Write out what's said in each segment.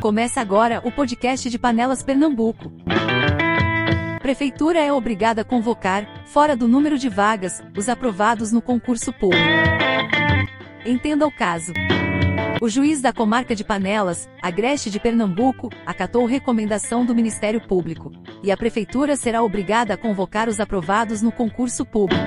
Começa agora o podcast de Panelas Pernambuco. Prefeitura é obrigada a convocar, fora do número de vagas, os aprovados no concurso público. Entenda o caso. O juiz da comarca de Panelas, Agreste de Pernambuco, acatou recomendação do Ministério Público, e a prefeitura será obrigada a convocar os aprovados no concurso público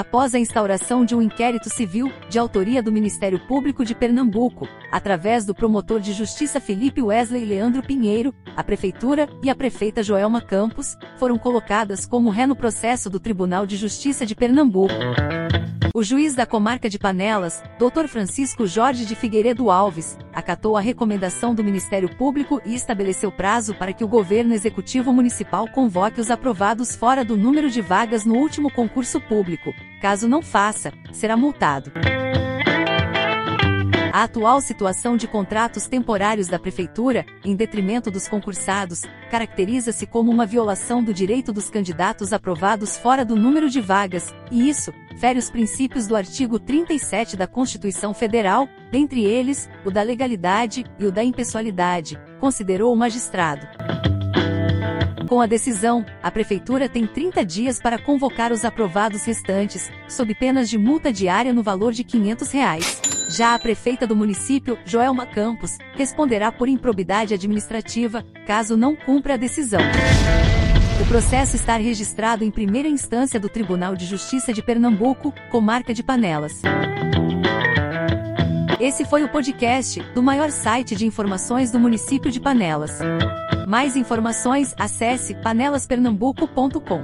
após a instauração de um inquérito civil, de autoria do Ministério Público de Pernambuco, através do promotor de justiça Felipe Wesley Leandro Pinheiro, a Prefeitura e a prefeita Joelma Campos foram colocadas como ré no processo do Tribunal de Justiça de Pernambuco. O juiz da comarca de Panelas, Dr. Francisco Jorge de Figueiredo Alves, acatou a recomendação do Ministério Público e estabeleceu prazo para que o governo executivo municipal convoque os aprovados fora do número de vagas no último concurso público. Caso não faça, será multado. A atual situação de contratos temporários da Prefeitura, em detrimento dos concursados, caracteriza-se como uma violação do direito dos candidatos aprovados fora do número de vagas, e isso, fere os princípios do artigo 37 da Constituição Federal, dentre eles, o da legalidade e o da impessoalidade, considerou o magistrado. Com a decisão, a Prefeitura tem 30 dias para convocar os aprovados restantes, sob penas de multa diária no valor de 500 reais. Já a prefeita do município, Joelma Campos, responderá por improbidade administrativa, caso não cumpra a decisão. O processo está registrado em primeira instância do Tribunal de Justiça de Pernambuco, comarca de Panelas. Esse foi o podcast do maior site de informações do município de Panelas. Mais informações, acesse panelaspernambuco.com.